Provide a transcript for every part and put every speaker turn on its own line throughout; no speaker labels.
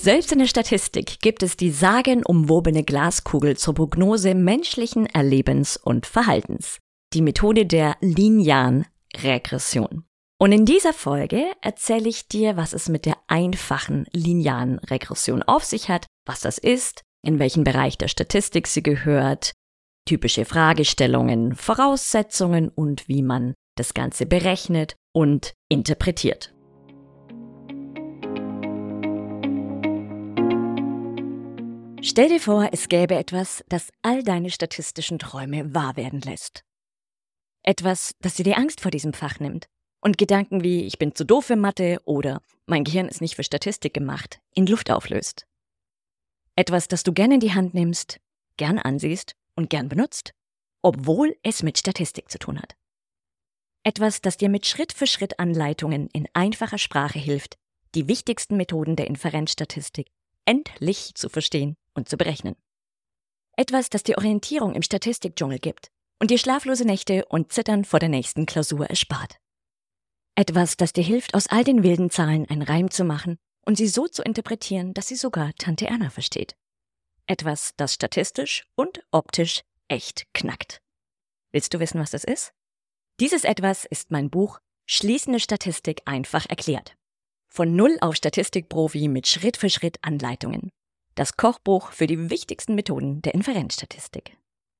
Selbst in der Statistik gibt es die sagenumwobene Glaskugel zur Prognose menschlichen Erlebens und Verhaltens. Die Methode der linearen Regression. Und in dieser Folge erzähle ich dir, was es mit der einfachen linearen Regression auf sich hat, was das ist, in welchen Bereich der Statistik sie gehört, typische Fragestellungen, Voraussetzungen und wie man das Ganze berechnet und interpretiert. Stell dir vor, es gäbe etwas, das all deine statistischen Träume wahr werden lässt. Etwas, das dir die Angst vor diesem Fach nimmt und Gedanken wie ich bin zu doof für Mathe oder mein Gehirn ist nicht für Statistik gemacht in Luft auflöst. Etwas, das du gern in die Hand nimmst, gern ansiehst und gern benutzt, obwohl es mit Statistik zu tun hat. Etwas, das dir mit Schritt für Schritt Anleitungen in einfacher Sprache hilft, die wichtigsten Methoden der Inferenzstatistik endlich zu verstehen und zu berechnen. Etwas, das dir Orientierung im Statistikdschungel gibt und dir schlaflose Nächte und Zittern vor der nächsten Klausur erspart. Etwas, das dir hilft, aus all den wilden Zahlen einen Reim zu machen und sie so zu interpretieren, dass sie sogar Tante Erna versteht. Etwas, das statistisch und optisch echt knackt. Willst du wissen, was das ist? Dieses etwas ist mein Buch Schließende Statistik einfach erklärt. Von Null auf Statistikprofi mit Schritt für Schritt Anleitungen. Das Kochbuch für die wichtigsten Methoden der Inferenzstatistik.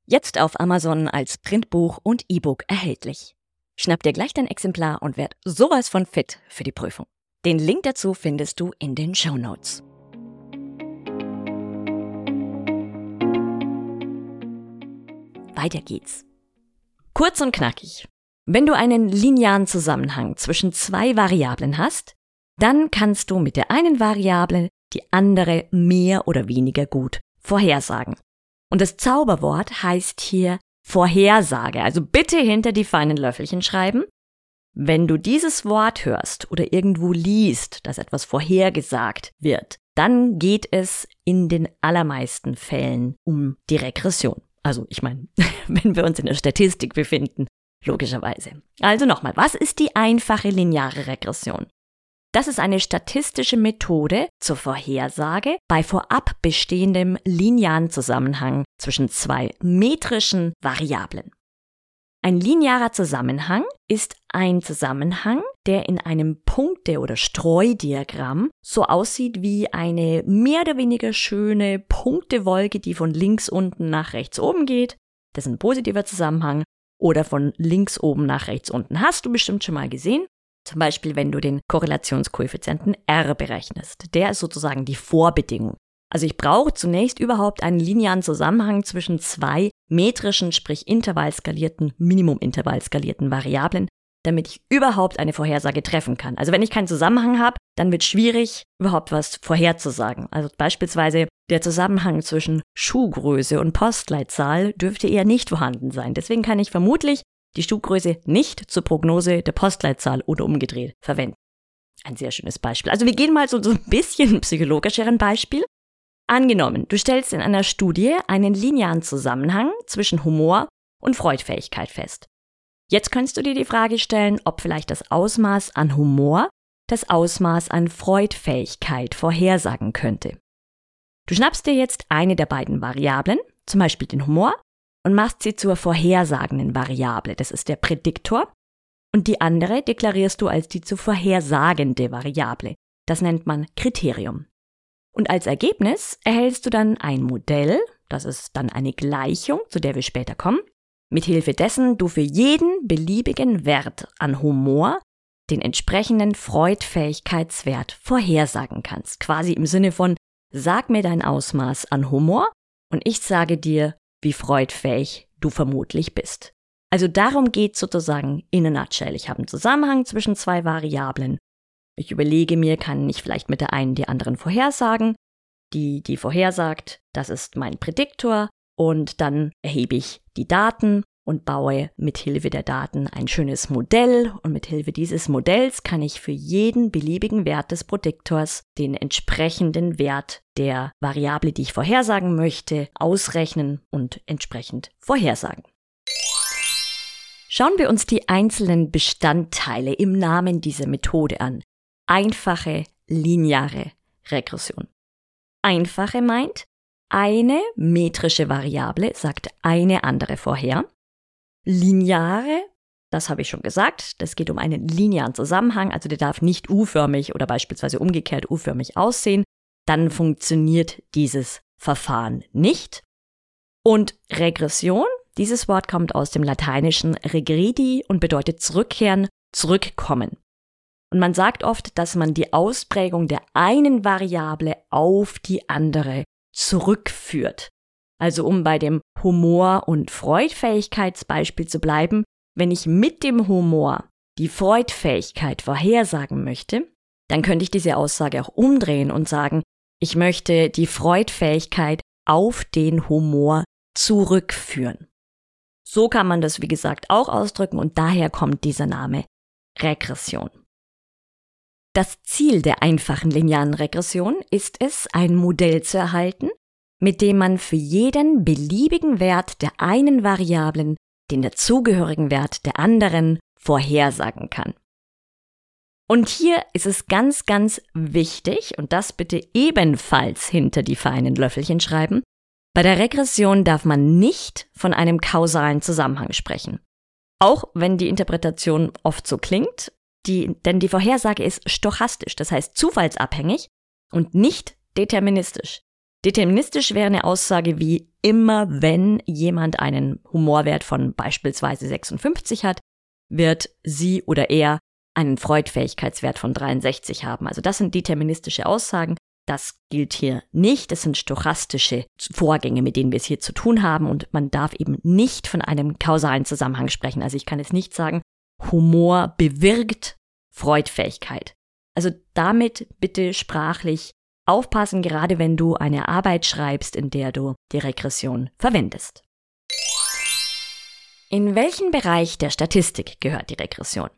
Jetzt auf Amazon als Printbuch und E-Book erhältlich. Schnapp dir gleich dein Exemplar und werd sowas von fit für die Prüfung. Den Link dazu findest du in den Show Notes. Weiter geht's. Kurz und knackig. Wenn du einen linearen Zusammenhang zwischen zwei Variablen hast, dann kannst du mit der einen Variable die andere mehr oder weniger gut vorhersagen. Und das Zauberwort heißt hier Vorhersage. Also bitte hinter die feinen Löffelchen schreiben. Wenn du dieses Wort hörst oder irgendwo liest, dass etwas vorhergesagt wird, dann geht es in den allermeisten Fällen um die Regression. Also ich meine, wenn wir uns in der Statistik befinden, logischerweise. Also nochmal, was ist die einfache lineare Regression? Das ist eine statistische Methode zur Vorhersage bei vorab bestehendem linearen Zusammenhang zwischen zwei metrischen Variablen. Ein linearer Zusammenhang ist ein Zusammenhang, der in einem Punkte- oder Streudiagramm so aussieht wie eine mehr oder weniger schöne Punktewolke, die von links unten nach rechts oben geht. Das ist ein positiver Zusammenhang. Oder von links oben nach rechts unten. Hast du bestimmt schon mal gesehen. Zum Beispiel, wenn du den Korrelationskoeffizienten R berechnest. Der ist sozusagen die Vorbedingung. Also ich brauche zunächst überhaupt einen linearen Zusammenhang zwischen zwei metrischen, sprich intervallskalierten, minimumintervallskalierten Variablen, damit ich überhaupt eine Vorhersage treffen kann. Also wenn ich keinen Zusammenhang habe, dann wird schwierig, überhaupt was vorherzusagen. Also beispielsweise der Zusammenhang zwischen Schuhgröße und Postleitzahl dürfte eher nicht vorhanden sein. Deswegen kann ich vermutlich die Schuhgröße nicht zur Prognose der Postleitzahl oder umgedreht verwenden. Ein sehr schönes Beispiel. Also wir gehen mal so, so ein bisschen psychologischeren Beispiel. Angenommen, du stellst in einer Studie einen linearen Zusammenhang zwischen Humor und Freudfähigkeit fest. Jetzt könntest du dir die Frage stellen, ob vielleicht das Ausmaß an Humor das Ausmaß an Freudfähigkeit vorhersagen könnte. Du schnappst dir jetzt eine der beiden Variablen, zum Beispiel den Humor, und machst sie zur vorhersagenden Variable. Das ist der Prädiktor. Und die andere deklarierst du als die zu vorhersagende Variable. Das nennt man Kriterium. Und als Ergebnis erhältst du dann ein Modell, das ist dann eine Gleichung, zu der wir später kommen, mithilfe dessen du für jeden beliebigen Wert an Humor den entsprechenden Freudfähigkeitswert vorhersagen kannst. Quasi im Sinne von, sag mir dein Ausmaß an Humor und ich sage dir, wie freudfähig du vermutlich bist. Also darum geht sozusagen in a nutshell. Ich habe einen Zusammenhang zwischen zwei Variablen. Ich überlege mir, kann ich vielleicht mit der einen die anderen vorhersagen? die die vorhersagt, das ist mein Prädiktor und dann erhebe ich die Daten und baue mit Hilfe der Daten ein schönes Modell und mit Hilfe dieses Modells kann ich für jeden beliebigen Wert des Prädiktors den entsprechenden Wert der Variable, die ich vorhersagen möchte, ausrechnen und entsprechend vorhersagen. Schauen wir uns die einzelnen Bestandteile im Namen dieser Methode an. Einfache lineare Regression. Einfache meint, eine metrische Variable sagt eine andere vorher. Lineare, das habe ich schon gesagt, das geht um einen linearen Zusammenhang, also der darf nicht U-förmig oder beispielsweise umgekehrt U-förmig aussehen, dann funktioniert dieses Verfahren nicht. Und Regression, dieses Wort kommt aus dem lateinischen regredi und bedeutet zurückkehren, zurückkommen. Und man sagt oft, dass man die Ausprägung der einen Variable auf die andere zurückführt. Also um bei dem Humor- und Freudfähigkeitsbeispiel zu bleiben, wenn ich mit dem Humor die Freudfähigkeit vorhersagen möchte, dann könnte ich diese Aussage auch umdrehen und sagen, ich möchte die Freudfähigkeit auf den Humor zurückführen. So kann man das, wie gesagt, auch ausdrücken und daher kommt dieser Name Regression. Das Ziel der einfachen linearen Regression ist es, ein Modell zu erhalten, mit dem man für jeden beliebigen Wert der einen Variablen den dazugehörigen Wert der anderen vorhersagen kann. Und hier ist es ganz, ganz wichtig, und das bitte ebenfalls hinter die feinen Löffelchen schreiben, bei der Regression darf man nicht von einem kausalen Zusammenhang sprechen. Auch wenn die Interpretation oft so klingt, die, denn die Vorhersage ist stochastisch, das heißt zufallsabhängig und nicht deterministisch. Deterministisch wäre eine Aussage wie immer wenn jemand einen Humorwert von beispielsweise 56 hat, wird sie oder er einen Freudfähigkeitswert von 63 haben. Also das sind deterministische Aussagen. Das gilt hier nicht. Das sind stochastische Vorgänge, mit denen wir es hier zu tun haben. Und man darf eben nicht von einem kausalen Zusammenhang sprechen. Also ich kann jetzt nicht sagen, Humor bewirkt Freudfähigkeit. Also damit bitte sprachlich aufpassen, gerade wenn du eine Arbeit schreibst, in der du die Regression verwendest. In welchen Bereich der Statistik gehört die Regression?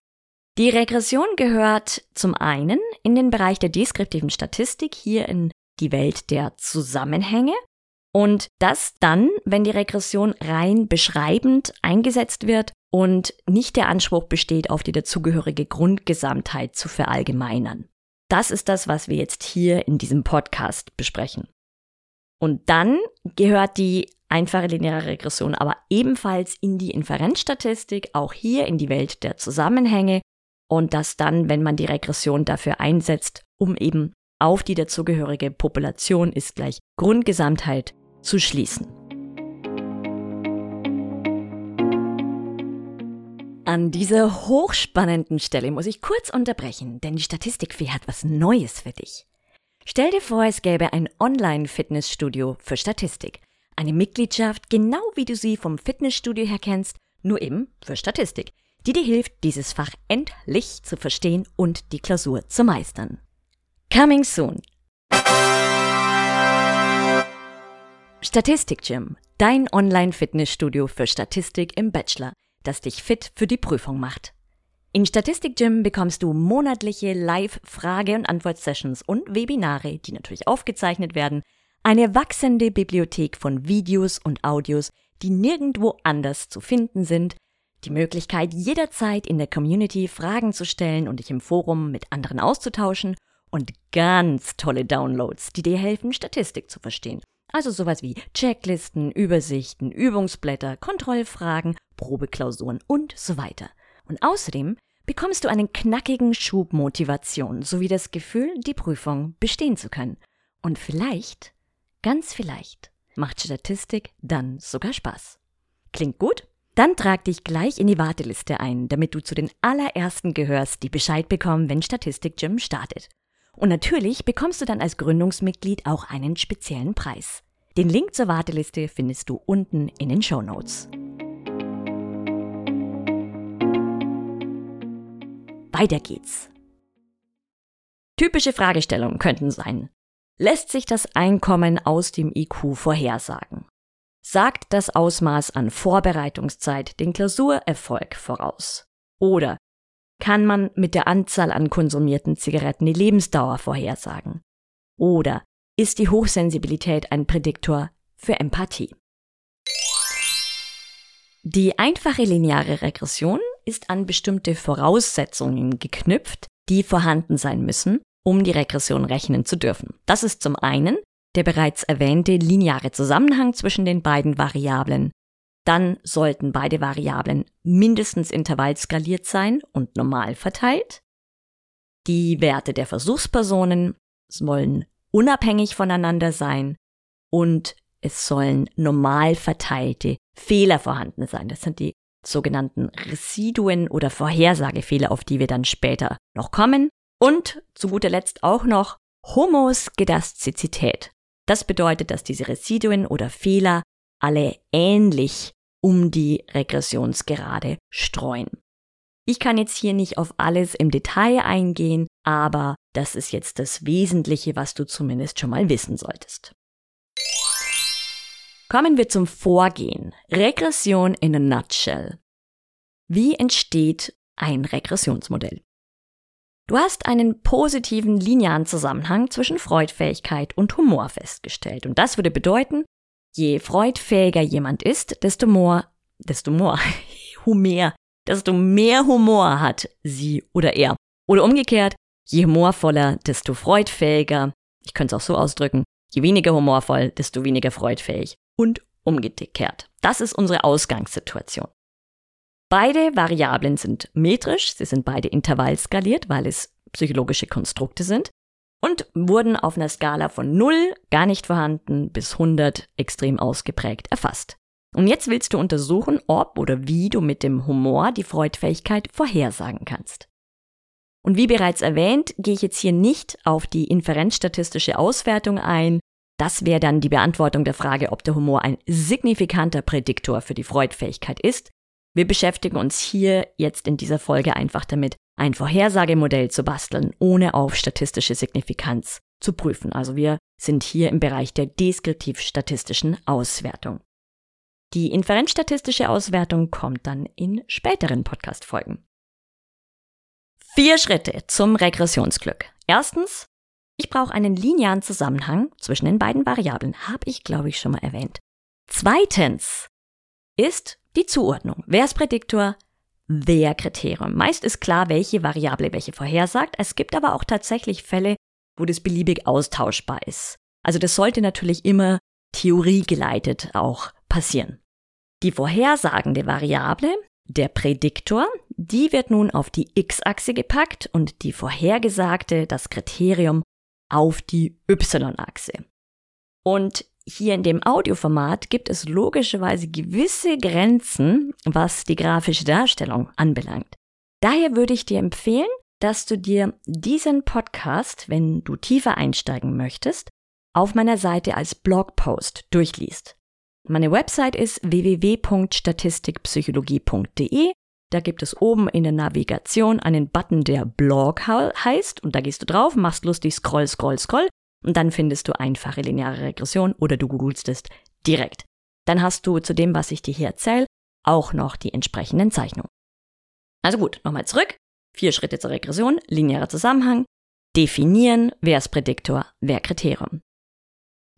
Die Regression gehört zum einen in den Bereich der deskriptiven Statistik, hier in die Welt der Zusammenhänge. Und das dann, wenn die Regression rein beschreibend eingesetzt wird und nicht der Anspruch besteht, auf die dazugehörige Grundgesamtheit zu verallgemeinern. Das ist das, was wir jetzt hier in diesem Podcast besprechen. Und dann gehört die einfache lineare Regression aber ebenfalls in die Inferenzstatistik, auch hier in die Welt der Zusammenhänge und das dann, wenn man die Regression dafür einsetzt, um eben auf die dazugehörige Population ist gleich Grundgesamtheit zu schließen. An dieser hochspannenden Stelle muss ich kurz unterbrechen, denn die Statistikfee hat was Neues für dich. Stell dir vor, es gäbe ein Online-Fitnessstudio für Statistik. Eine Mitgliedschaft, genau wie du sie vom Fitnessstudio her kennst, nur eben für Statistik, die dir hilft, dieses Fach endlich zu verstehen und die Klausur zu meistern. Coming soon! Statistik Gym, dein Online-Fitnessstudio für Statistik im Bachelor – das dich fit für die Prüfung macht. In Statistik Gym bekommst du monatliche Live-Frage- und Antwort-Sessions und Webinare, die natürlich aufgezeichnet werden, eine wachsende Bibliothek von Videos und Audios, die nirgendwo anders zu finden sind, die Möglichkeit, jederzeit in der Community Fragen zu stellen und dich im Forum mit anderen auszutauschen und ganz tolle Downloads, die dir helfen, Statistik zu verstehen. Also sowas wie Checklisten, Übersichten, Übungsblätter, Kontrollfragen, Probeklausuren und so weiter. Und außerdem bekommst du einen knackigen Schub Motivation sowie das Gefühl, die Prüfung bestehen zu können. Und vielleicht, ganz vielleicht, macht Statistik dann sogar Spaß. Klingt gut? Dann trag dich gleich in die Warteliste ein, damit du zu den allerersten gehörst, die Bescheid bekommen, wenn Statistik Gym startet. Und natürlich bekommst du dann als Gründungsmitglied auch einen speziellen Preis. Den Link zur Warteliste findest du unten in den Show Notes. Weiter geht's. Typische Fragestellungen könnten sein. lässt sich das Einkommen aus dem IQ vorhersagen. Sagt das Ausmaß an Vorbereitungszeit den Klausurerfolg voraus? Oder kann man mit der Anzahl an konsumierten Zigaretten die Lebensdauer vorhersagen? Oder ist die Hochsensibilität ein Prädiktor für Empathie? Die einfache lineare Regression ist an bestimmte Voraussetzungen geknüpft, die vorhanden sein müssen, um die Regression rechnen zu dürfen. Das ist zum einen der bereits erwähnte lineare Zusammenhang zwischen den beiden Variablen. Dann sollten beide Variablen mindestens intervallskaliert sein und normal verteilt. Die Werte der Versuchspersonen sollen unabhängig voneinander sein und es sollen normal verteilte Fehler vorhanden sein. Das sind die sogenannten Residuen oder Vorhersagefehler, auf die wir dann später noch kommen. Und zu guter Letzt auch noch Homoskedastizität. Das bedeutet, dass diese Residuen oder Fehler alle ähnlich um die Regressionsgerade streuen. Ich kann jetzt hier nicht auf alles im Detail eingehen, aber das ist jetzt das Wesentliche, was du zumindest schon mal wissen solltest. Kommen wir zum Vorgehen. Regression in a nutshell. Wie entsteht ein Regressionsmodell? Du hast einen positiven linearen Zusammenhang zwischen Freudfähigkeit und Humor festgestellt. Und das würde bedeuten, je freudfähiger jemand ist, desto more, desto more, Humor, desto mehr Humor hat sie oder er. Oder umgekehrt, je humorvoller, desto freudfähiger. Ich könnte es auch so ausdrücken. Je weniger humorvoll, desto weniger freudfähig. Und umgekehrt. Das ist unsere Ausgangssituation. Beide Variablen sind metrisch, sie sind beide intervallskaliert, weil es psychologische Konstrukte sind und wurden auf einer Skala von 0, gar nicht vorhanden, bis 100 extrem ausgeprägt erfasst. Und jetzt willst du untersuchen, ob oder wie du mit dem Humor die Freudfähigkeit vorhersagen kannst. Und wie bereits erwähnt, gehe ich jetzt hier nicht auf die inferenzstatistische Auswertung ein. Das wäre dann die Beantwortung der Frage, ob der Humor ein signifikanter Prädiktor für die Freudfähigkeit ist. Wir beschäftigen uns hier jetzt in dieser Folge einfach damit, ein Vorhersagemodell zu basteln, ohne auf statistische Signifikanz zu prüfen. Also wir sind hier im Bereich der deskriptiv-statistischen Auswertung. Die inferenzstatistische Auswertung kommt dann in späteren Podcast-Folgen. Vier Schritte zum Regressionsglück. Erstens, ich brauche einen linearen Zusammenhang zwischen den beiden Variablen, habe ich, glaube ich, schon mal erwähnt. Zweitens ist die Zuordnung. Wer ist Prädiktor? Wer Kriterium? Meist ist klar, welche Variable welche vorhersagt. Es gibt aber auch tatsächlich Fälle, wo das beliebig austauschbar ist. Also das sollte natürlich immer theoriegeleitet auch passieren. Die vorhersagende Variable, der Prädiktor, die wird nun auf die x-Achse gepackt und die vorhergesagte, das Kriterium, auf die y-Achse. Und hier in dem Audioformat gibt es logischerweise gewisse Grenzen, was die grafische Darstellung anbelangt. Daher würde ich dir empfehlen, dass du dir diesen Podcast, wenn du tiefer einsteigen möchtest, auf meiner Seite als Blogpost durchliest. Meine Website ist www.statistikpsychologie.de. Da gibt es oben in der Navigation einen Button, der Blog heißt, und da gehst du drauf, machst lustig Scroll, Scroll, Scroll und dann findest du einfache lineare Regression oder du googelst es direkt. Dann hast du zu dem, was ich dir hier erzähle, auch noch die entsprechenden Zeichnungen. Also gut, nochmal zurück. Vier Schritte zur Regression, linearer Zusammenhang, definieren, wer ist Prädiktor, wer Kriterium.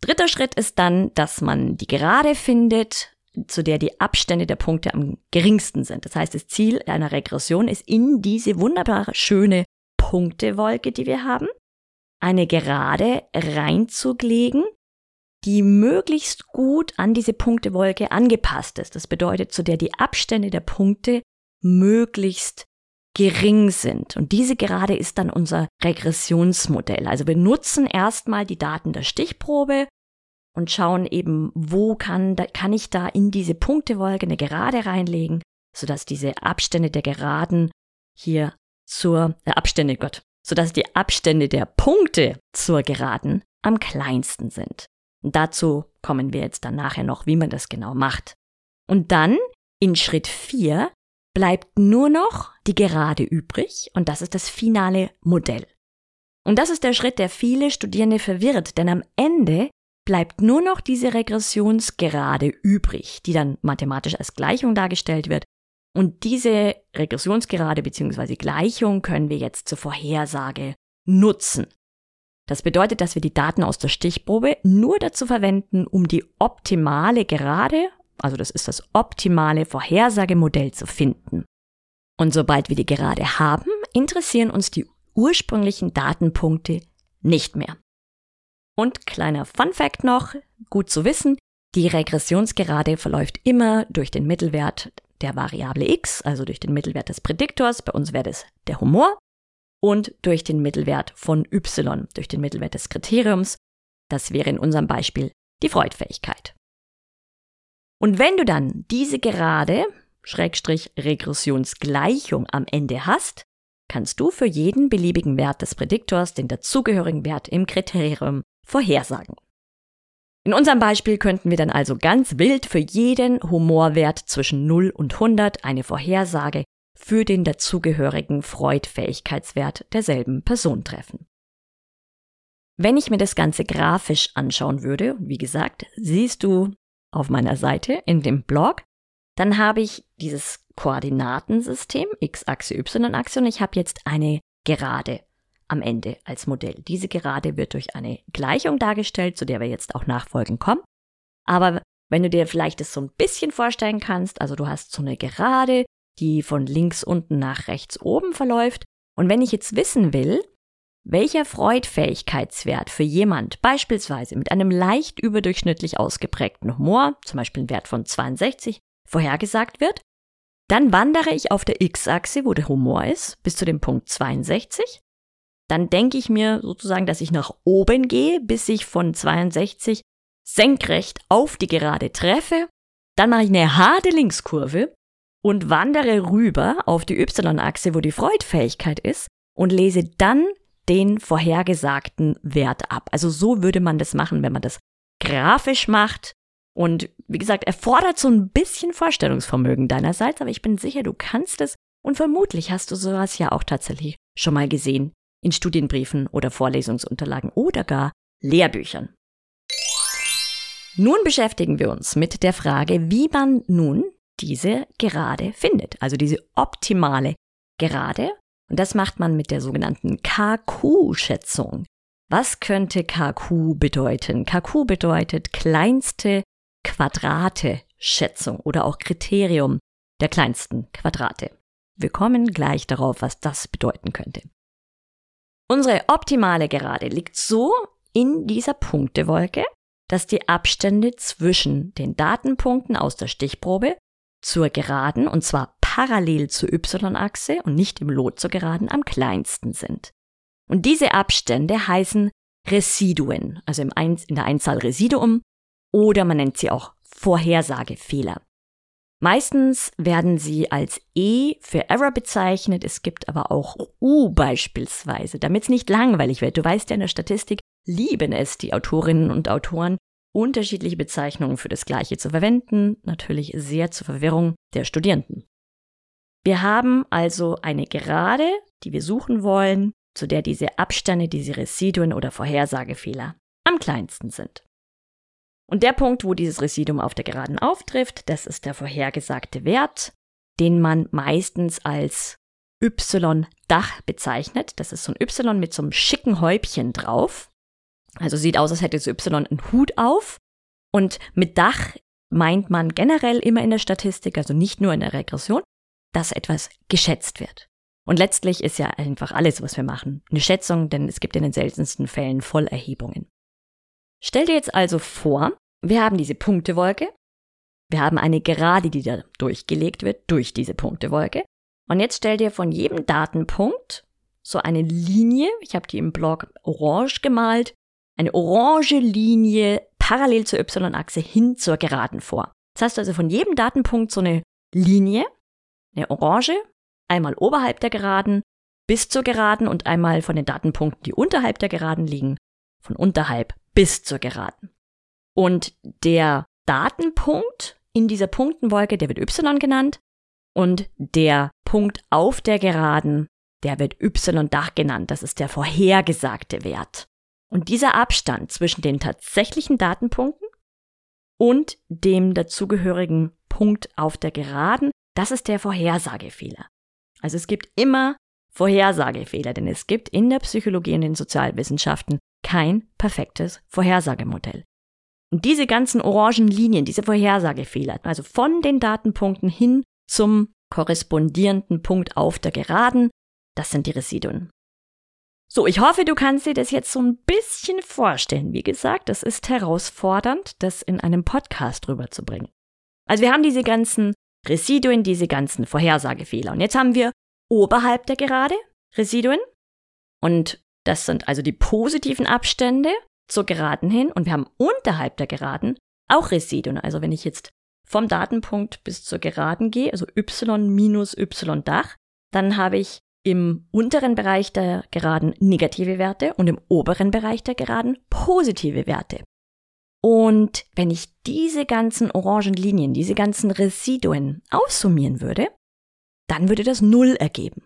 Dritter Schritt ist dann, dass man die Gerade findet, zu der die Abstände der Punkte am geringsten sind. Das heißt, das Ziel einer Regression ist in diese wunderbare, schöne Punktewolke, die wir haben, eine Gerade reinzulegen, die möglichst gut an diese Punktewolke angepasst ist. Das bedeutet, zu der die Abstände der Punkte möglichst gering sind. Und diese Gerade ist dann unser Regressionsmodell. Also wir nutzen erstmal die Daten der Stichprobe und schauen eben, wo kann, kann ich da in diese Punktewolke eine Gerade reinlegen, sodass diese Abstände der Geraden hier zur, äh, Abstände, Gott, sodass die Abstände der Punkte zur Geraden am kleinsten sind. Und dazu kommen wir jetzt dann nachher noch, wie man das genau macht. Und dann in Schritt 4 bleibt nur noch die Gerade übrig und das ist das finale Modell. Und das ist der Schritt, der viele Studierende verwirrt, denn am Ende bleibt nur noch diese Regressionsgerade übrig, die dann mathematisch als Gleichung dargestellt wird. Und diese Regressionsgerade bzw. Gleichung können wir jetzt zur Vorhersage nutzen. Das bedeutet, dass wir die Daten aus der Stichprobe nur dazu verwenden, um die optimale Gerade, also das ist das optimale Vorhersagemodell zu finden. Und sobald wir die Gerade haben, interessieren uns die ursprünglichen Datenpunkte nicht mehr. Und kleiner Fun Fact noch, gut zu wissen, die Regressionsgerade verläuft immer durch den Mittelwert der Variable x, also durch den Mittelwert des Prädiktors, bei uns wäre das der Humor, und durch den Mittelwert von y, durch den Mittelwert des Kriteriums, das wäre in unserem Beispiel die Freudfähigkeit. Und wenn du dann diese Gerade, Schrägstrich Regressionsgleichung am Ende hast, kannst du für jeden beliebigen Wert des Prädiktors den dazugehörigen Wert im Kriterium vorhersagen. In unserem Beispiel könnten wir dann also ganz wild für jeden Humorwert zwischen 0 und 100 eine Vorhersage für den dazugehörigen Freud-Fähigkeitswert derselben Person treffen. Wenn ich mir das Ganze grafisch anschauen würde, wie gesagt, siehst du auf meiner Seite in dem Blog, dann habe ich dieses Koordinatensystem, x-Achse, y-Achse und ich habe jetzt eine Gerade am Ende als Modell. Diese Gerade wird durch eine Gleichung dargestellt, zu der wir jetzt auch nachfolgend kommen. Aber wenn du dir vielleicht das so ein bisschen vorstellen kannst, also du hast so eine Gerade, die von links unten nach rechts oben verläuft. Und wenn ich jetzt wissen will, welcher Freudfähigkeitswert für jemand beispielsweise mit einem leicht überdurchschnittlich ausgeprägten Humor, zum Beispiel ein Wert von 62, vorhergesagt wird, dann wandere ich auf der x-Achse, wo der Humor ist, bis zu dem Punkt 62. Dann denke ich mir sozusagen, dass ich nach oben gehe, bis ich von 62 senkrecht auf die Gerade treffe. Dann mache ich eine harte Linkskurve und wandere rüber auf die y-Achse, wo die Freudfähigkeit ist und lese dann den vorhergesagten Wert ab. Also so würde man das machen, wenn man das grafisch macht und wie gesagt, erfordert so ein bisschen Vorstellungsvermögen deinerseits, aber ich bin sicher, du kannst es und vermutlich hast du sowas ja auch tatsächlich schon mal gesehen in Studienbriefen oder Vorlesungsunterlagen oder gar Lehrbüchern. Nun beschäftigen wir uns mit der Frage, wie man nun diese Gerade findet, also diese optimale Gerade. Und das macht man mit der sogenannten KQ-Schätzung. Was könnte KQ bedeuten? KQ bedeutet kleinste Quadrate-Schätzung oder auch Kriterium der kleinsten Quadrate. Wir kommen gleich darauf, was das bedeuten könnte. Unsere optimale Gerade liegt so in dieser Punktewolke, dass die Abstände zwischen den Datenpunkten aus der Stichprobe zur Geraden, und zwar parallel zur y-Achse und nicht im Lot zur Geraden, am kleinsten sind. Und diese Abstände heißen Residuen, also in der Einzahl Residuum oder man nennt sie auch Vorhersagefehler. Meistens werden sie als E für Error bezeichnet, es gibt aber auch U beispielsweise, damit es nicht langweilig wird. Du weißt ja, in der Statistik lieben es die Autorinnen und Autoren, unterschiedliche Bezeichnungen für das Gleiche zu verwenden, natürlich sehr zur Verwirrung der Studierenden. Wir haben also eine Gerade, die wir suchen wollen, zu der diese Abstände, diese Residuen oder Vorhersagefehler am kleinsten sind. Und der Punkt, wo dieses Residuum auf der Geraden auftrifft, das ist der vorhergesagte Wert, den man meistens als Y-Dach bezeichnet. Das ist so ein Y mit so einem schicken Häubchen drauf. Also sieht aus, als hätte das Y einen Hut auf. Und mit Dach meint man generell immer in der Statistik, also nicht nur in der Regression, dass etwas geschätzt wird. Und letztlich ist ja einfach alles, was wir machen, eine Schätzung, denn es gibt in den seltensten Fällen Vollerhebungen. Stell dir jetzt also vor, wir haben diese Punktewolke, wir haben eine Gerade, die da durchgelegt wird durch diese Punktewolke. Und jetzt stell dir von jedem Datenpunkt so eine Linie, ich habe die im Blog orange gemalt, eine orange Linie parallel zur y-Achse hin zur Geraden vor. Das heißt also von jedem Datenpunkt so eine Linie, eine orange, einmal oberhalb der Geraden bis zur Geraden und einmal von den Datenpunkten, die unterhalb der Geraden liegen, von unterhalb bis zur Geraden. Und der Datenpunkt in dieser Punktenwolke, der wird y genannt. Und der Punkt auf der Geraden, der wird y-Dach genannt. Das ist der vorhergesagte Wert. Und dieser Abstand zwischen den tatsächlichen Datenpunkten und dem dazugehörigen Punkt auf der Geraden, das ist der Vorhersagefehler. Also es gibt immer Vorhersagefehler, denn es gibt in der Psychologie und den Sozialwissenschaften kein perfektes Vorhersagemodell. Und diese ganzen orangen Linien, diese Vorhersagefehler, also von den Datenpunkten hin zum korrespondierenden Punkt auf der Geraden, das sind die Residuen. So, ich hoffe, du kannst dir das jetzt so ein bisschen vorstellen. Wie gesagt, es ist herausfordernd, das in einem Podcast rüberzubringen. Also wir haben diese ganzen Residuen, diese ganzen Vorhersagefehler. Und jetzt haben wir oberhalb der Gerade Residuen. Und das sind also die positiven Abstände zur Geraden hin. Und wir haben unterhalb der Geraden auch Residuen. Also wenn ich jetzt vom Datenpunkt bis zur Geraden gehe, also y minus y Dach, dann habe ich im unteren Bereich der Geraden negative Werte und im oberen Bereich der Geraden positive Werte. Und wenn ich diese ganzen orangen Linien, diese ganzen Residuen aufsummieren würde, dann würde das Null ergeben.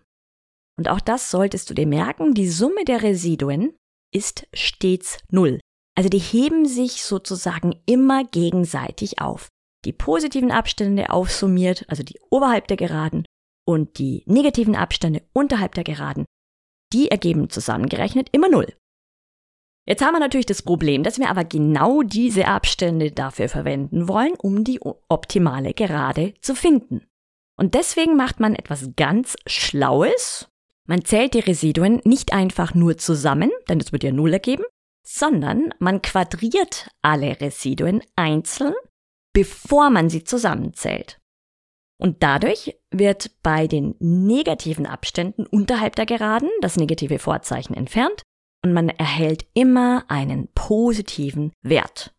Und auch das solltest du dir merken, die Summe der Residuen ist stets Null. Also die heben sich sozusagen immer gegenseitig auf. Die positiven Abstände aufsummiert, also die oberhalb der Geraden, und die negativen Abstände unterhalb der Geraden, die ergeben zusammengerechnet immer Null. Jetzt haben wir natürlich das Problem, dass wir aber genau diese Abstände dafür verwenden wollen, um die optimale Gerade zu finden. Und deswegen macht man etwas ganz Schlaues. Man zählt die Residuen nicht einfach nur zusammen, denn das wird ja Null ergeben, sondern man quadriert alle Residuen einzeln, bevor man sie zusammenzählt. Und dadurch wird bei den negativen Abständen unterhalb der Geraden das negative Vorzeichen entfernt und man erhält immer einen positiven Wert.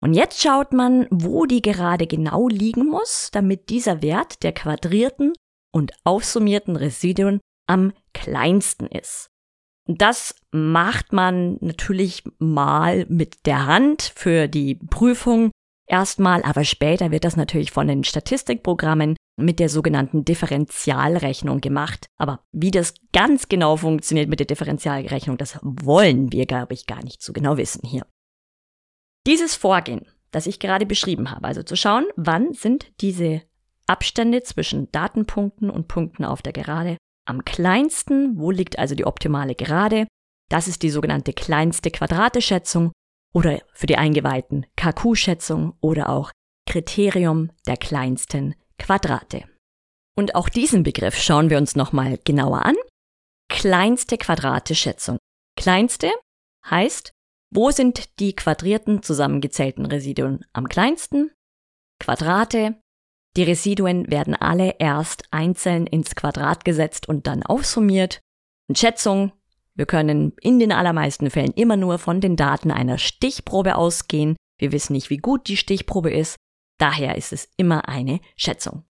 Und jetzt schaut man, wo die Gerade genau liegen muss, damit dieser Wert der quadrierten und aufsummierten Residuen am kleinsten ist. Das macht man natürlich mal mit der Hand für die Prüfung erstmal, aber später wird das natürlich von den Statistikprogrammen mit der sogenannten Differentialrechnung gemacht. Aber wie das ganz genau funktioniert mit der Differentialrechnung, das wollen wir, glaube ich, gar nicht so genau wissen hier. Dieses Vorgehen, das ich gerade beschrieben habe, also zu schauen, wann sind diese Abstände zwischen Datenpunkten und Punkten auf der Gerade am kleinsten, wo liegt also die optimale Gerade, das ist die sogenannte kleinste Quadrateschätzung oder für die Eingeweihten KQ-Schätzung oder auch Kriterium der kleinsten Quadrate. Und auch diesen Begriff schauen wir uns nochmal genauer an. Kleinste Quadrate-Schätzung. Kleinste heißt, wo sind die quadrierten zusammengezählten Residuen am kleinsten? Quadrate. Die Residuen werden alle erst einzeln ins Quadrat gesetzt und dann aufsummiert. Und Schätzung wir können in den allermeisten Fällen immer nur von den Daten einer Stichprobe ausgehen. Wir wissen nicht, wie gut die Stichprobe ist. Daher ist es immer eine Schätzung.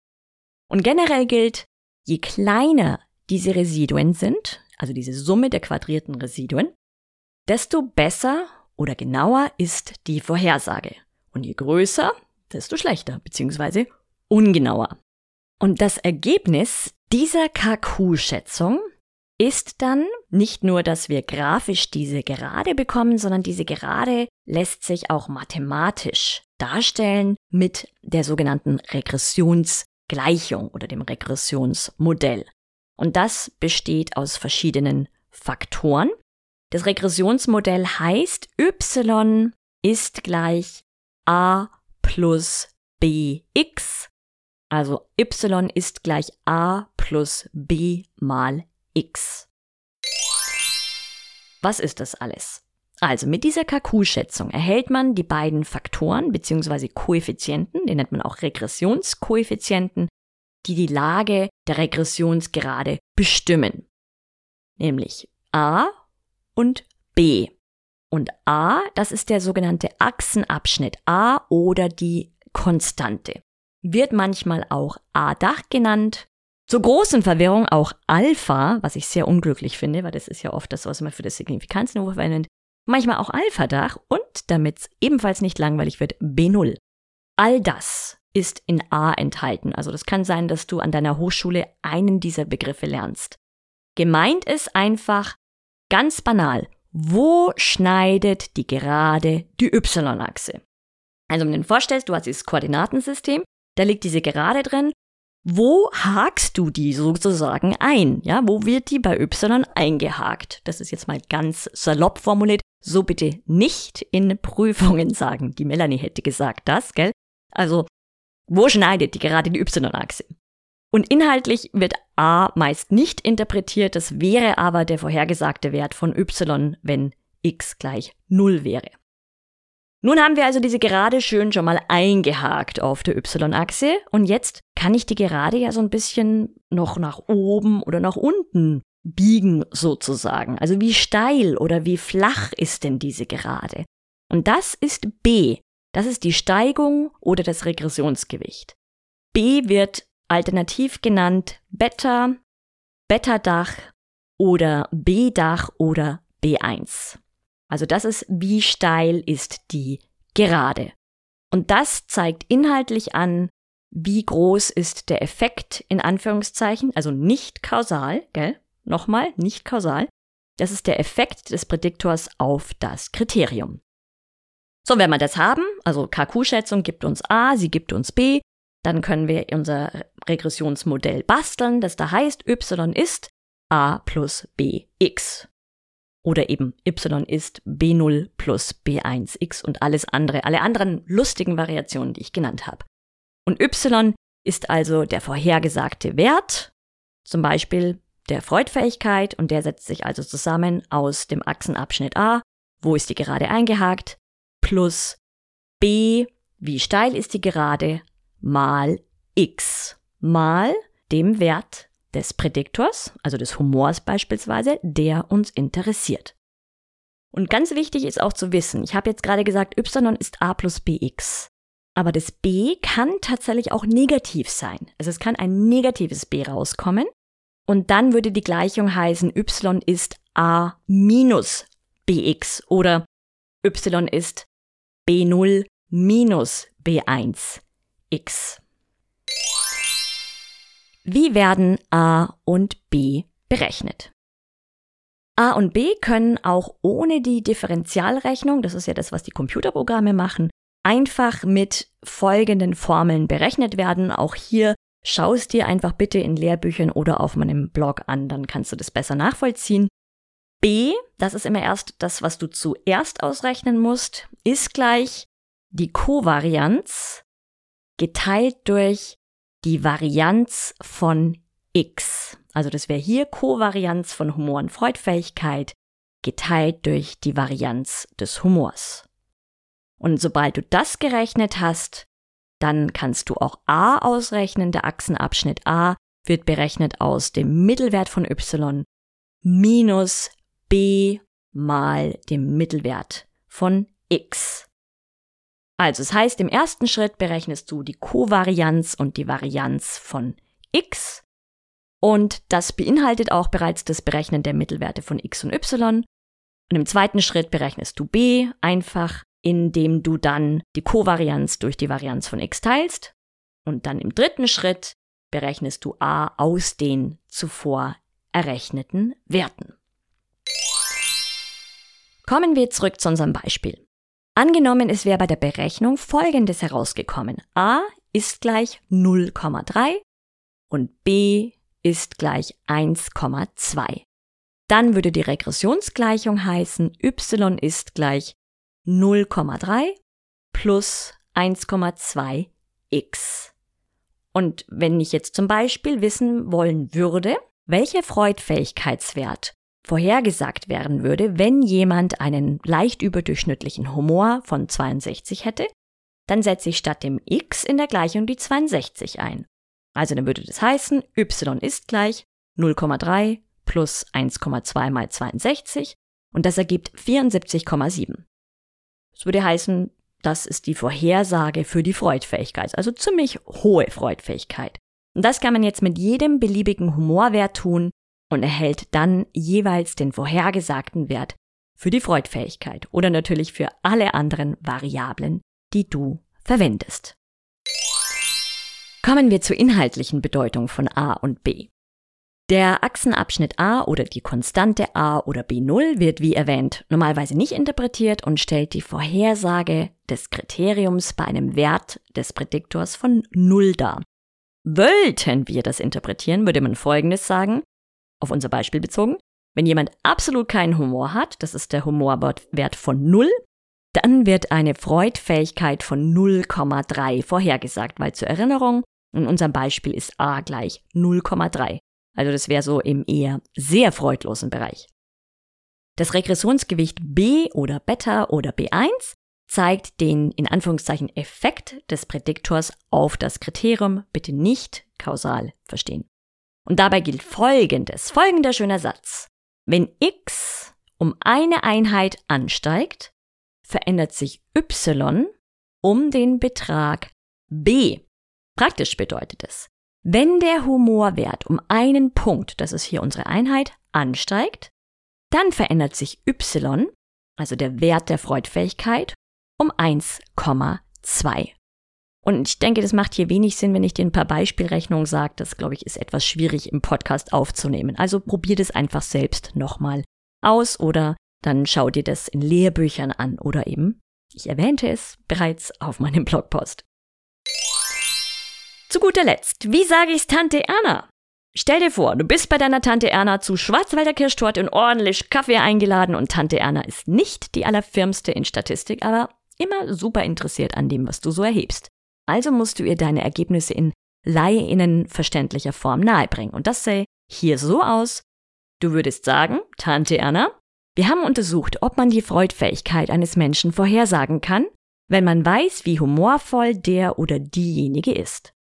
Und generell gilt, je kleiner diese Residuen sind, also diese Summe der quadrierten Residuen, desto besser oder genauer ist die Vorhersage. Und je größer, desto schlechter bzw. ungenauer. Und das Ergebnis dieser KQ-Schätzung ist dann nicht nur, dass wir grafisch diese Gerade bekommen, sondern diese Gerade lässt sich auch mathematisch darstellen mit der sogenannten Regressionsgleichung oder dem Regressionsmodell. Und das besteht aus verschiedenen Faktoren. Das Regressionsmodell heißt, y ist gleich a plus bx, also y ist gleich a plus b mal x. Was ist das alles? Also mit dieser KQ-Schätzung erhält man die beiden Faktoren bzw. Koeffizienten, die nennt man auch Regressionskoeffizienten, die die Lage der Regressionsgerade bestimmen. Nämlich a und b. Und a, das ist der sogenannte Achsenabschnitt a oder die Konstante. Wird manchmal auch a-Dach genannt zur großen Verwirrung auch Alpha, was ich sehr unglücklich finde, weil das ist ja oft das, was man für das Signifikanzniveau verwendet. Manchmal auch Alpha-Dach und, damit es ebenfalls nicht langweilig wird, B0. All das ist in A enthalten. Also das kann sein, dass du an deiner Hochschule einen dieser Begriffe lernst. Gemeint ist einfach ganz banal, wo schneidet die Gerade die y-Achse? Also wenn du dir vorstellst, du hast dieses Koordinatensystem, da liegt diese Gerade drin. Wo hakst du die sozusagen ein? Ja, wo wird die bei y eingehakt? Das ist jetzt mal ganz salopp formuliert. So bitte nicht in Prüfungen sagen. Die Melanie hätte gesagt das, gell? Also, wo schneidet die gerade die y-Achse? Und inhaltlich wird a meist nicht interpretiert, das wäre aber der vorhergesagte Wert von y, wenn x gleich 0 wäre. Nun haben wir also diese Gerade schön schon mal eingehakt auf der y-Achse und jetzt kann ich die Gerade ja so ein bisschen noch nach oben oder nach unten biegen sozusagen. Also wie steil oder wie flach ist denn diese Gerade? Und das ist b. Das ist die Steigung oder das Regressionsgewicht. b wird alternativ genannt Beta, Beta-Dach oder B-Dach oder B1. Also das ist, wie steil ist die Gerade. Und das zeigt inhaltlich an, wie groß ist der Effekt in Anführungszeichen, also nicht kausal, gell? Nochmal, nicht kausal. Das ist der Effekt des Prädiktors auf das Kriterium. So, wenn wir das haben, also KQ-Schätzung gibt uns A, sie gibt uns B, dann können wir unser Regressionsmodell basteln, das da heißt, y ist a plus bx. Oder eben y ist b0 plus b1x und alles andere, alle anderen lustigen Variationen, die ich genannt habe. Und y ist also der vorhergesagte Wert, zum Beispiel der Freudfähigkeit, und der setzt sich also zusammen aus dem Achsenabschnitt a, wo ist die Gerade eingehakt, plus b, wie steil ist die Gerade, mal x mal dem Wert des Prädiktors, also des Humors beispielsweise, der uns interessiert. Und ganz wichtig ist auch zu wissen, ich habe jetzt gerade gesagt, y ist a plus bx. Aber das b kann tatsächlich auch negativ sein. Also es kann ein negatives b rauskommen. Und dann würde die Gleichung heißen, y ist a minus bx oder y ist b0 minus b1 x. Wie werden a und b berechnet? A und b können auch ohne die Differentialrechnung, das ist ja das, was die Computerprogramme machen, einfach mit folgenden Formeln berechnet werden. Auch hier schaust dir einfach bitte in Lehrbüchern oder auf meinem Blog an, dann kannst du das besser nachvollziehen. B, das ist immer erst das, was du zuerst ausrechnen musst, ist gleich die Kovarianz geteilt durch die Varianz von x. Also das wäre hier Kovarianz von Humor und Freudfähigkeit geteilt durch die Varianz des Humors. Und sobald du das gerechnet hast, dann kannst du auch a ausrechnen. Der Achsenabschnitt a wird berechnet aus dem Mittelwert von y minus b mal dem Mittelwert von x. Also es heißt, im ersten Schritt berechnest du die Kovarianz und die Varianz von x. Und das beinhaltet auch bereits das Berechnen der Mittelwerte von x und y. Und im zweiten Schritt berechnest du b einfach, indem du dann die Kovarianz durch die Varianz von x teilst. Und dann im dritten Schritt berechnest du a aus den zuvor errechneten Werten. Kommen wir zurück zu unserem Beispiel. Angenommen, es wäre bei der Berechnung Folgendes herausgekommen. a ist gleich 0,3 und b ist gleich 1,2. Dann würde die Regressionsgleichung heißen, y ist gleich 0,3 plus 1,2 x. Und wenn ich jetzt zum Beispiel wissen wollen würde, welcher Freudfähigkeitswert vorhergesagt werden würde, wenn jemand einen leicht überdurchschnittlichen Humor von 62 hätte, dann setze ich statt dem x in der Gleichung die 62 ein. Also dann würde das heißen, y ist gleich 0,3 plus 1,2 mal 62 und das ergibt 74,7. Das würde heißen, das ist die Vorhersage für die Freudfähigkeit, also ziemlich hohe Freudfähigkeit. Und das kann man jetzt mit jedem beliebigen Humorwert tun, und erhält dann jeweils den vorhergesagten Wert für die Freudfähigkeit oder natürlich für alle anderen Variablen, die du verwendest. Kommen wir zur inhaltlichen Bedeutung von A und B. Der Achsenabschnitt A oder die Konstante A oder B0 wird wie erwähnt normalerweise nicht interpretiert und stellt die Vorhersage des Kriteriums bei einem Wert des Prädiktors von 0 dar. Wollten wir das interpretieren, würde man Folgendes sagen, auf unser Beispiel bezogen. Wenn jemand absolut keinen Humor hat, das ist der Humorwert von 0, dann wird eine Freudfähigkeit von 0,3 vorhergesagt, weil zur Erinnerung, in unserem Beispiel ist a gleich 0,3. Also das wäre so im eher sehr freudlosen Bereich. Das Regressionsgewicht B oder Beta oder B1 zeigt den in Anführungszeichen Effekt des Prädiktors auf das Kriterium, bitte nicht kausal verstehen. Und dabei gilt folgendes, folgender schöner Satz. Wenn x um eine Einheit ansteigt, verändert sich y um den Betrag b. Praktisch bedeutet es, wenn der Humorwert um einen Punkt, das ist hier unsere Einheit, ansteigt, dann verändert sich y, also der Wert der Freudfähigkeit, um 1,2. Und ich denke, das macht hier wenig Sinn, wenn ich dir ein paar Beispielrechnungen sage. Das, glaube ich, ist etwas schwierig im Podcast aufzunehmen. Also probier das einfach selbst nochmal aus oder dann schau dir das in Lehrbüchern an oder eben, ich erwähnte es bereits auf meinem Blogpost. Zu guter Letzt, wie sage ich's Tante Erna? Stell dir vor, du bist bei deiner Tante Erna zu Schwarzwälder Kirschtorte und ordentlich Kaffee eingeladen und Tante Erna ist nicht die allerfirmste in Statistik, aber immer super interessiert an dem, was du so erhebst. Also musst du ihr deine Ergebnisse in LaieInnen verständlicher Form nahebringen. Und das sähe hier so aus. Du würdest sagen, Tante Erna, wir haben untersucht, ob man die Freudfähigkeit eines Menschen vorhersagen kann, wenn man weiß, wie humorvoll der oder diejenige ist.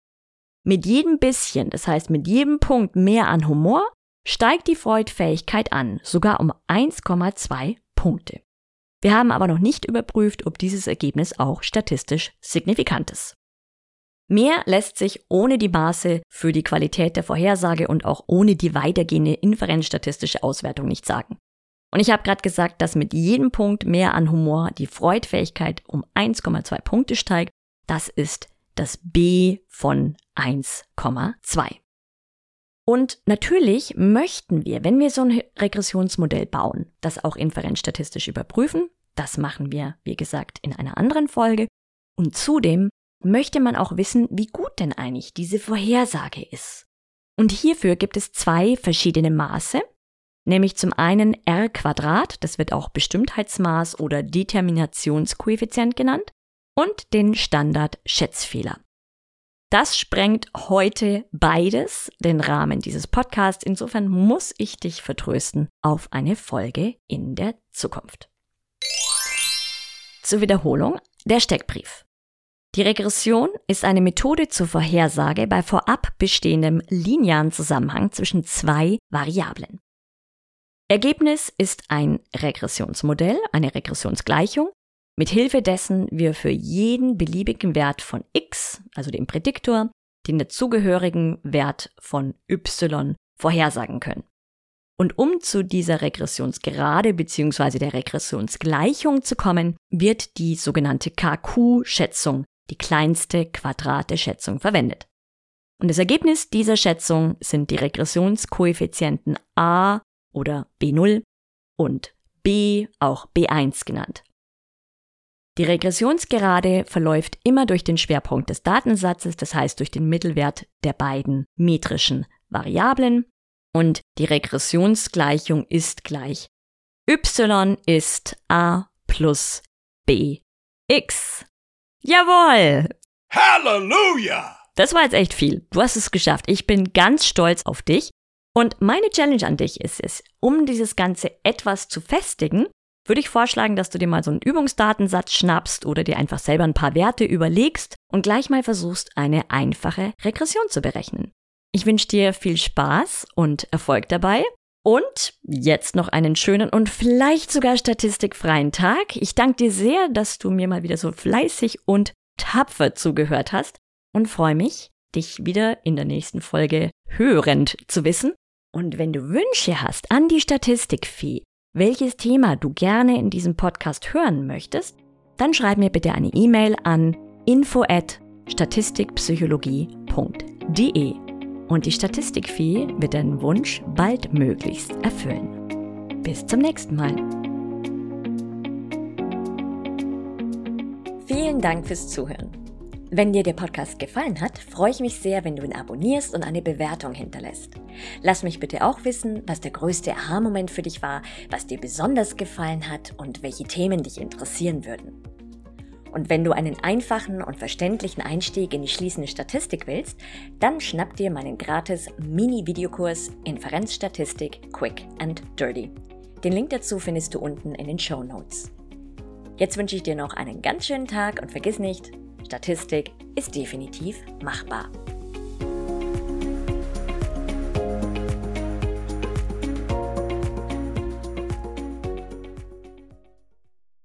Mit jedem bisschen, das heißt mit jedem Punkt mehr an Humor, steigt die Freudfähigkeit an, sogar um 1,2 Punkte. Wir haben aber noch nicht überprüft, ob dieses Ergebnis auch statistisch signifikant ist. Mehr lässt sich ohne die Maße für die Qualität der Vorhersage und auch ohne die weitergehende inferenzstatistische Auswertung nicht sagen. Und ich habe gerade gesagt, dass mit jedem Punkt mehr an Humor die Freudfähigkeit um 1,2 Punkte steigt. Das ist das B von 1,2. Und natürlich möchten wir, wenn wir so ein Regressionsmodell bauen, das auch inferenzstatistisch überprüfen. Das machen wir, wie gesagt, in einer anderen Folge. Und zudem möchte man auch wissen, wie gut denn eigentlich diese Vorhersage ist. Und hierfür gibt es zwei verschiedene Maße, nämlich zum einen R Quadrat, das wird auch Bestimmtheitsmaß oder Determinationskoeffizient genannt, und den Standard Schätzfehler. Das sprengt heute beides den Rahmen dieses Podcasts. Insofern muss ich dich vertrösten auf eine Folge in der Zukunft. Zur Wiederholung der Steckbrief. Die Regression ist eine Methode zur Vorhersage bei vorab bestehendem linearen Zusammenhang zwischen zwei Variablen. Ergebnis ist ein Regressionsmodell, eine Regressionsgleichung, mit Hilfe dessen wir für jeden beliebigen Wert von x, also dem Prädiktor, den dazugehörigen Wert von y vorhersagen können. Und um zu dieser Regressionsgerade bzw. der Regressionsgleichung zu kommen, wird die sogenannte KQ-Schätzung, die kleinste Quadrat Schätzung, verwendet. Und das Ergebnis dieser Schätzung sind die Regressionskoeffizienten a oder b0 und b, auch b1 genannt. Die Regressionsgerade verläuft immer durch den Schwerpunkt des Datensatzes, das heißt durch den Mittelwert der beiden metrischen Variablen. Und die Regressionsgleichung ist gleich y ist a plus bx. Jawohl!
Halleluja!
Das war jetzt echt viel. Du hast es geschafft. Ich bin ganz stolz auf dich. Und meine Challenge an dich ist es, um dieses Ganze etwas zu festigen, würde ich vorschlagen, dass du dir mal so einen Übungsdatensatz schnappst oder dir einfach selber ein paar Werte überlegst und gleich mal versuchst, eine einfache Regression zu berechnen. Ich wünsche dir viel Spaß und Erfolg dabei. Und jetzt noch einen schönen und vielleicht sogar statistikfreien Tag. Ich danke dir sehr, dass du mir mal wieder so fleißig und tapfer zugehört hast und freue mich, dich wieder in der nächsten Folge hörend zu wissen. Und wenn du Wünsche hast an die Statistikfee, welches Thema du gerne in diesem Podcast hören möchtest, dann schreib mir bitte eine E-Mail an info at statistikpsychologie.de. Und die Statistikfee wird deinen Wunsch baldmöglichst erfüllen. Bis zum nächsten Mal. Vielen Dank fürs Zuhören. Wenn dir der Podcast gefallen hat, freue ich mich sehr, wenn du ihn abonnierst und eine Bewertung hinterlässt. Lass mich bitte auch wissen, was der größte Aha-Moment für dich war, was dir besonders gefallen hat und welche Themen dich interessieren würden. Und wenn du einen einfachen und verständlichen Einstieg in die schließende Statistik willst, dann schnapp dir meinen gratis Mini-Videokurs Inferenzstatistik Quick and Dirty. Den Link dazu findest du unten in den Show Notes. Jetzt wünsche ich dir noch einen ganz schönen Tag und vergiss nicht, Statistik ist definitiv machbar.